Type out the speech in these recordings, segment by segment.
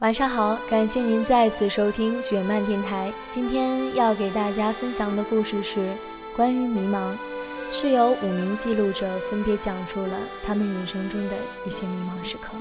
晚上好，感谢您再次收听雪漫电台。今天要给大家分享的故事是关于迷茫，是由五名记录者分别讲述了他们人生中的一些迷茫时刻。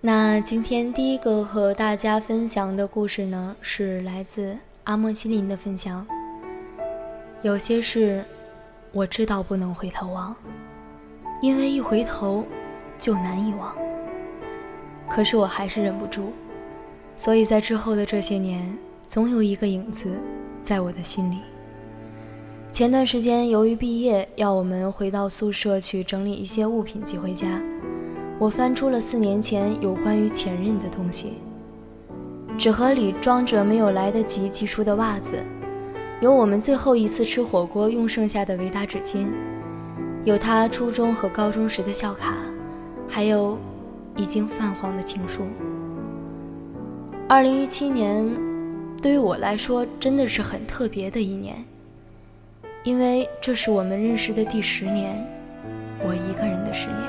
那今天第一个和大家分享的故事呢，是来自阿莫西林的分享。有些事，我知道不能回头望，因为一回头。就难以忘。可是我还是忍不住，所以在之后的这些年，总有一个影子在我的心里。前段时间，由于毕业要我们回到宿舍去整理一些物品寄回家，我翻出了四年前有关于前任的东西。纸盒里装着没有来得及寄出的袜子，有我们最后一次吃火锅用剩下的维达纸巾，有他初中和高中时的校卡。还有，已经泛黄的情书。二零一七年，对于我来说真的是很特别的一年，因为这是我们认识的第十年，我一个人的十年。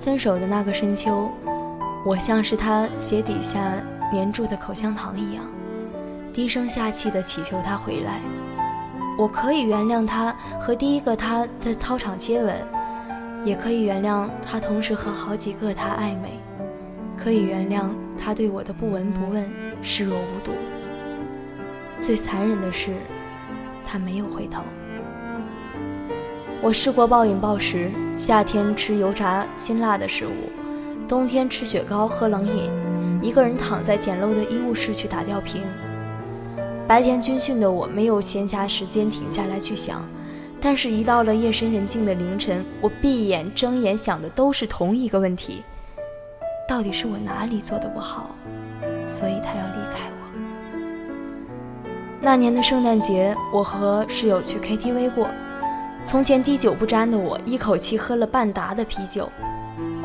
分手的那个深秋，我像是他鞋底下粘住的口香糖一样，低声下气地祈求他回来。我可以原谅他和第一个他在操场接吻。也可以原谅他同时和好几个他暧昧，可以原谅他对我的不闻不问、视若无睹。最残忍的是，他没有回头。我试过暴饮暴食，夏天吃油炸辛辣的食物，冬天吃雪糕喝冷饮，一个人躺在简陋的医务室去打吊瓶。白天军训的我，没有闲暇时间停下来去想。但是，一到了夜深人静的凌晨，我闭眼睁眼想的都是同一个问题：到底是我哪里做的不好，所以他要离开我？那年的圣诞节，我和室友去 KTV 过。从前滴酒不沾的我，一口气喝了半打的啤酒，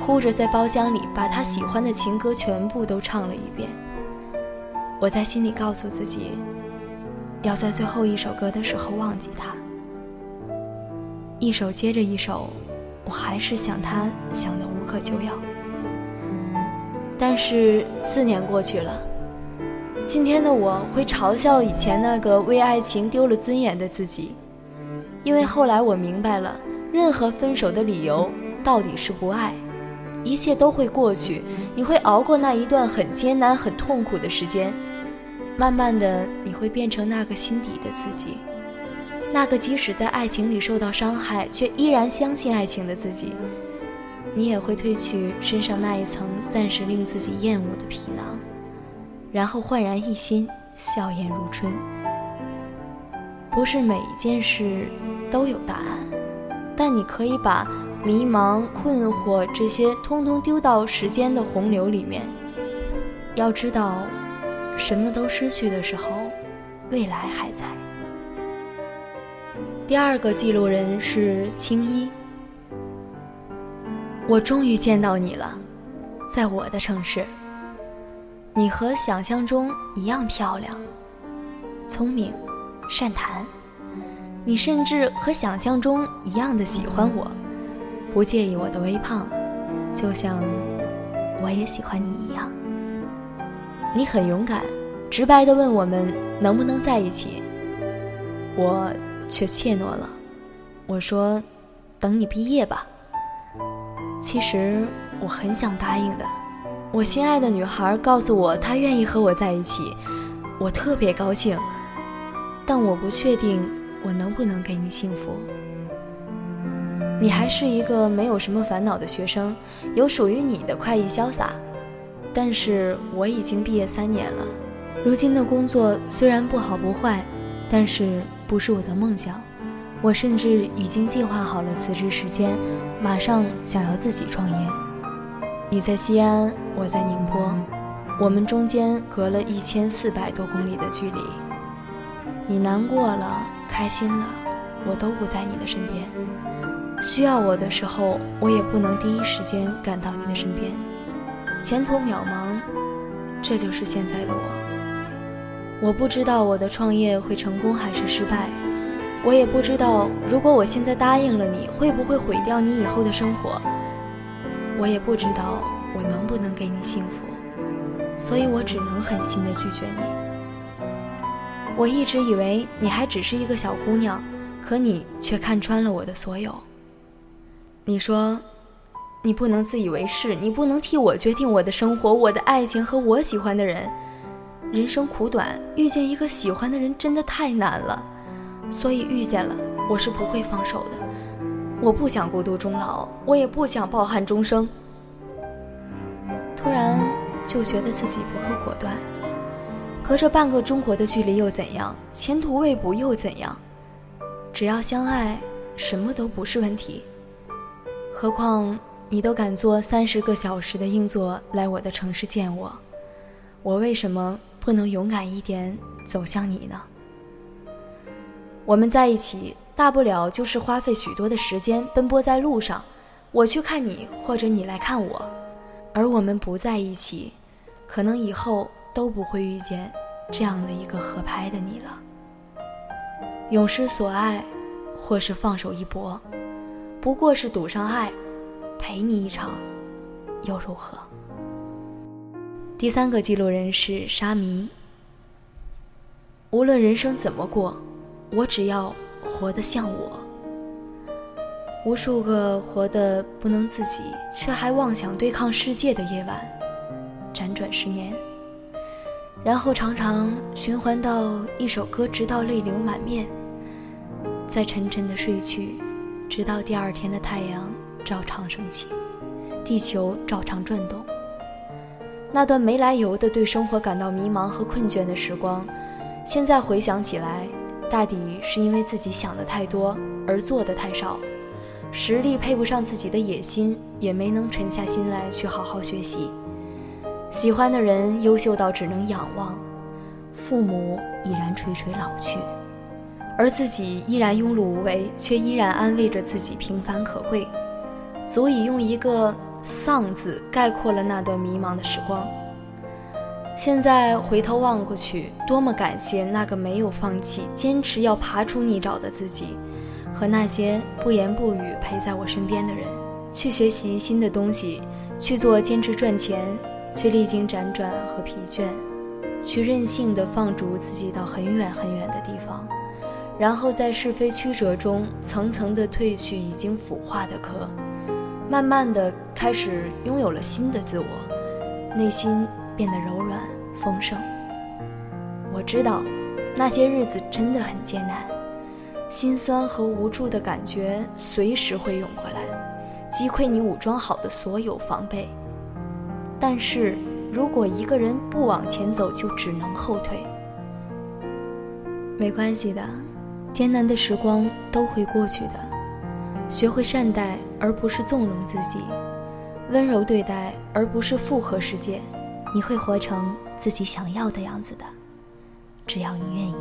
哭着在包厢里把他喜欢的情歌全部都唱了一遍。我在心里告诉自己，要在最后一首歌的时候忘记他。一首接着一首，我还是想他，想得无可救药。但是四年过去了，今天的我会嘲笑以前那个为爱情丢了尊严的自己，因为后来我明白了，任何分手的理由到底是不爱，一切都会过去，你会熬过那一段很艰难、很痛苦的时间，慢慢的你会变成那个心底的自己。那个即使在爱情里受到伤害，却依然相信爱情的自己，你也会褪去身上那一层暂时令自己厌恶的皮囊，然后焕然一新，笑颜如春。不是每一件事都有答案，但你可以把迷茫、困惑这些通通丢到时间的洪流里面。要知道，什么都失去的时候，未来还在。第二个记录人是青衣。我终于见到你了，在我的城市。你和想象中一样漂亮、聪明、善谈。你甚至和想象中一样的喜欢我，不介意我的微胖，就像我也喜欢你一样。你很勇敢，直白的问我们能不能在一起。我。却怯懦了。我说：“等你毕业吧。”其实我很想答应的。我心爱的女孩告诉我她愿意和我在一起，我特别高兴。但我不确定我能不能给你幸福。你还是一个没有什么烦恼的学生，有属于你的快意潇洒。但是我已经毕业三年了，如今的工作虽然不好不坏，但是。不是我的梦想，我甚至已经计划好了辞职时间，马上想要自己创业。你在西安，我在宁波，我们中间隔了一千四百多公里的距离。你难过了，开心了，我都不在你的身边。需要我的时候，我也不能第一时间赶到你的身边。前途渺茫，这就是现在的我。我不知道我的创业会成功还是失败，我也不知道如果我现在答应了你会不会毁掉你以后的生活。我也不知道我能不能给你幸福，所以我只能狠心的拒绝你。我一直以为你还只是一个小姑娘，可你却看穿了我的所有。你说，你不能自以为是，你不能替我决定我的生活、我的爱情和我喜欢的人。人生苦短，遇见一个喜欢的人真的太难了，所以遇见了，我是不会放手的。我不想孤独终老，我也不想抱憾终生。突然就觉得自己不够果断，隔着半个中国的距离又怎样？前途未卜又怎样？只要相爱，什么都不是问题。何况你都敢坐三十个小时的硬座来我的城市见我，我为什么？不能勇敢一点走向你呢？我们在一起，大不了就是花费许多的时间奔波在路上，我去看你，或者你来看我。而我们不在一起，可能以后都不会遇见这样的一个合拍的你了。永失所爱，或是放手一搏，不过是赌上爱，陪你一场，又如何？第三个记录人是沙弥。无论人生怎么过，我只要活得像我。无数个活得不能自己，却还妄想对抗世界的夜晚，辗转失眠，然后常常循环到一首歌，直到泪流满面，再沉沉的睡去，直到第二天的太阳照常升起，地球照常转动。那段没来由的对生活感到迷茫和困倦的时光，现在回想起来，大抵是因为自己想的太多而做的太少，实力配不上自己的野心，也没能沉下心来去好好学习。喜欢的人优秀到只能仰望，父母已然垂垂老去，而自己依然庸碌无为，却依然安慰着自己平凡可贵，足以用一个。丧字概括了那段迷茫的时光。现在回头望过去，多么感谢那个没有放弃、坚持要爬出泥沼的自己，和那些不言不语陪在我身边的人。去学习新的东西，去做兼职赚钱，去历经辗转和疲倦，去任性的放逐自己到很远很远的地方，然后在是非曲折中层层的褪去已经腐化的壳。慢慢的开始拥有了新的自我，内心变得柔软丰盛。我知道，那些日子真的很艰难，心酸和无助的感觉随时会涌过来，击溃你武装好的所有防备。但是如果一个人不往前走，就只能后退。没关系的，艰难的时光都会过去的。学会善待，而不是纵容自己；温柔对待，而不是附和世界。你会活成自己想要的样子的，只要你愿意。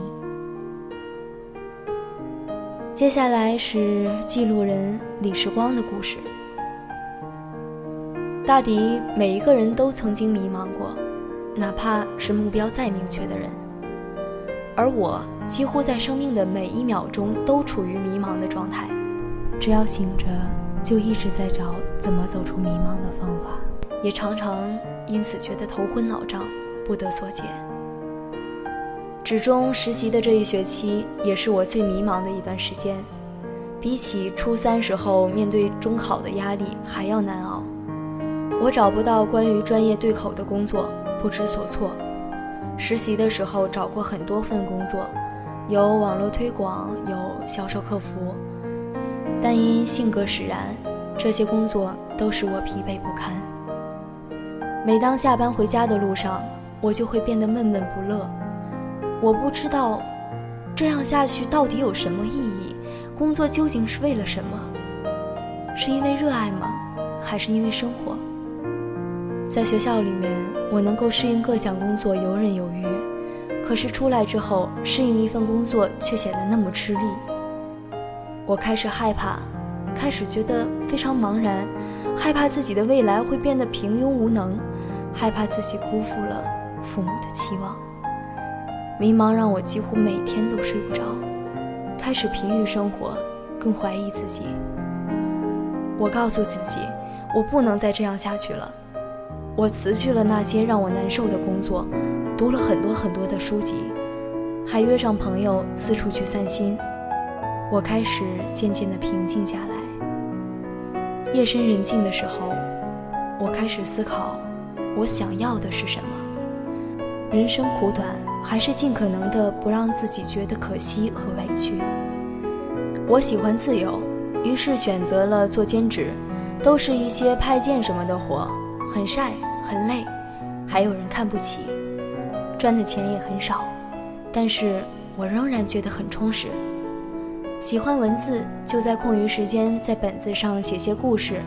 接下来是记录人李时光的故事。大抵每一个人都曾经迷茫过，哪怕是目标再明确的人。而我几乎在生命的每一秒钟都处于迷茫的状态。只要醒着，就一直在找怎么走出迷茫的方法，也常常因此觉得头昏脑胀，不得所解。职中实习的这一学期，也是我最迷茫的一段时间，比起初三时候面对中考的压力还要难熬。我找不到关于专业对口的工作，不知所措。实习的时候找过很多份工作，有网络推广，有销售客服。但因性格使然，这些工作都使我疲惫不堪。每当下班回家的路上，我就会变得闷闷不乐。我不知道，这样下去到底有什么意义？工作究竟是为了什么？是因为热爱吗？还是因为生活？在学校里面，我能够适应各项工作，游刃有余。可是出来之后，适应一份工作却显得那么吃力。我开始害怕，开始觉得非常茫然，害怕自己的未来会变得平庸无能，害怕自己辜负了父母的期望。迷茫让我几乎每天都睡不着，开始疲于生活，更怀疑自己。我告诉自己，我不能再这样下去了。我辞去了那些让我难受的工作，读了很多很多的书籍，还约上朋友四处去散心。我开始渐渐地平静下来。夜深人静的时候，我开始思考，我想要的是什么。人生苦短，还是尽可能的不让自己觉得可惜和委屈。我喜欢自由，于是选择了做兼职，都是一些派件什么的活，很晒很累，还有人看不起，赚的钱也很少，但是我仍然觉得很充实。喜欢文字，就在空余时间在本子上写些故事，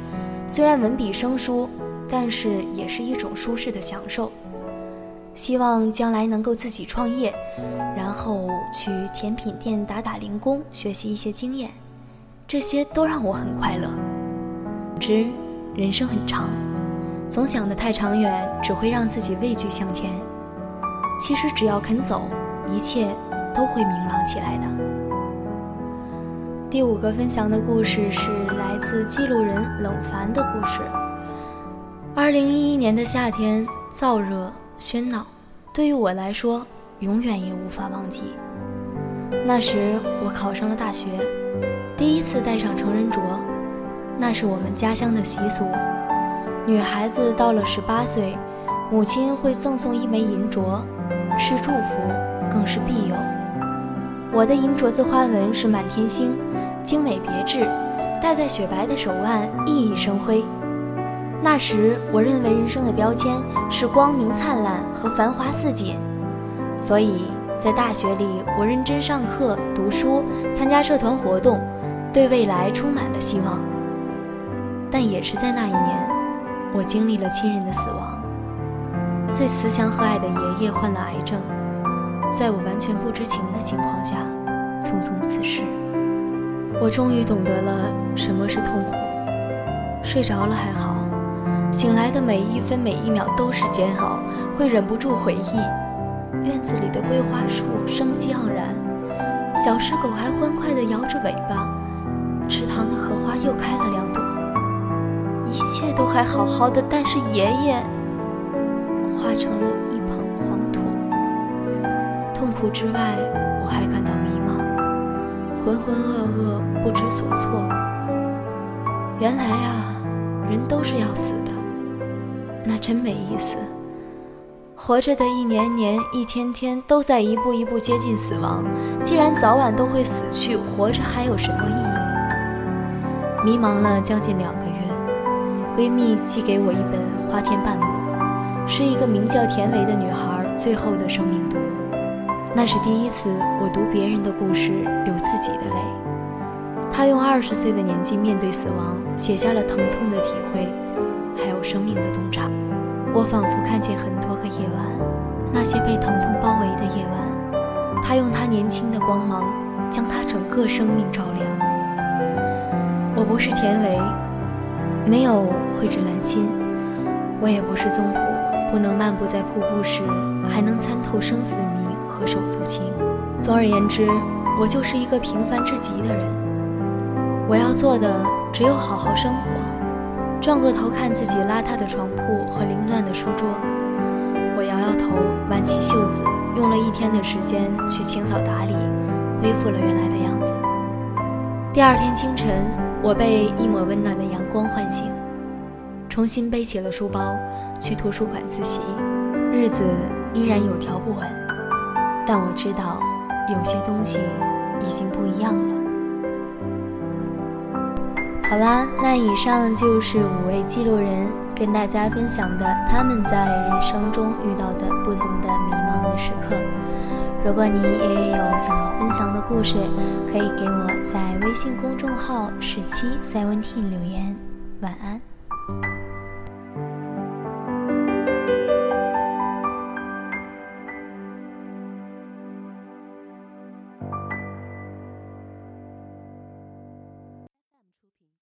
虽然文笔生疏，但是也是一种舒适的享受。希望将来能够自己创业，然后去甜品店打打零工，学习一些经验，这些都让我很快乐。总之，人生很长，总想得太长远，只会让自己畏惧向前。其实只要肯走，一切都会明朗起来的。第五个分享的故事是来自记录人冷凡的故事。二零一一年的夏天，燥热。喧闹，对于我来说，永远也无法忘记。那时我考上了大学，第一次戴上成人镯，那是我们家乡的习俗。女孩子到了十八岁，母亲会赠送一枚银镯，是祝福，更是庇佑。我的银镯子花纹是满天星，精美别致，戴在雪白的手腕，熠熠生辉。那时，我认为人生的标签是光明灿烂和繁华似锦，所以在大学里，我认真上课、读书、参加社团活动，对未来充满了希望。但也是在那一年，我经历了亲人的死亡。最慈祥和蔼的爷爷患了癌症，在我完全不知情的情况下，匆匆辞世。我终于懂得了什么是痛苦。睡着了还好。醒来的每一分每一秒都是煎熬，会忍不住回忆。院子里的桂花树生机盎然，小石狗还欢快地摇着尾巴，池塘的荷花又开了两朵，一切都还好好的。但是爷爷化成了一捧黄土。痛苦之外，我还感到迷茫，浑浑噩噩，不知所措。原来啊，人都是要死的。那真没意思。活着的一年年、一天天，都在一步一步接近死亡。既然早晚都会死去，活着还有什么意义？迷茫了将近两个月，闺蜜寄给我一本《花田半亩》，是一个名叫田维的女孩最后的生命读物。那是第一次我读别人的故事流自己的泪。他用二十岁的年纪面对死亡，写下了疼痛的体会。还有生命的洞察，我仿佛看见很多个夜晚，那些被疼痛包围的夜晚，他用他年轻的光芒，将他整个生命照亮。我不是田维，没有蕙质兰心，我也不是宗璞，不能漫步在瀑布时，还能参透生死谜和手足情。总而言之，我就是一个平凡至极的人。我要做的只有好好生活。转过头看自己邋遢的床铺和凌乱的书桌，我摇摇头，挽起袖子，用了一天的时间去清扫打理，恢复了原来的样子。第二天清晨，我被一抹温暖的阳光唤醒，重新背起了书包去图书馆自习。日子依然有条不紊，但我知道有些东西已经不一样了。好啦，那以上就是五位记录人跟大家分享的他们在人生中遇到的不同的迷茫的时刻。如果你也有想要分享的故事，可以给我在微信公众号十七 seventeen 留言。晚安。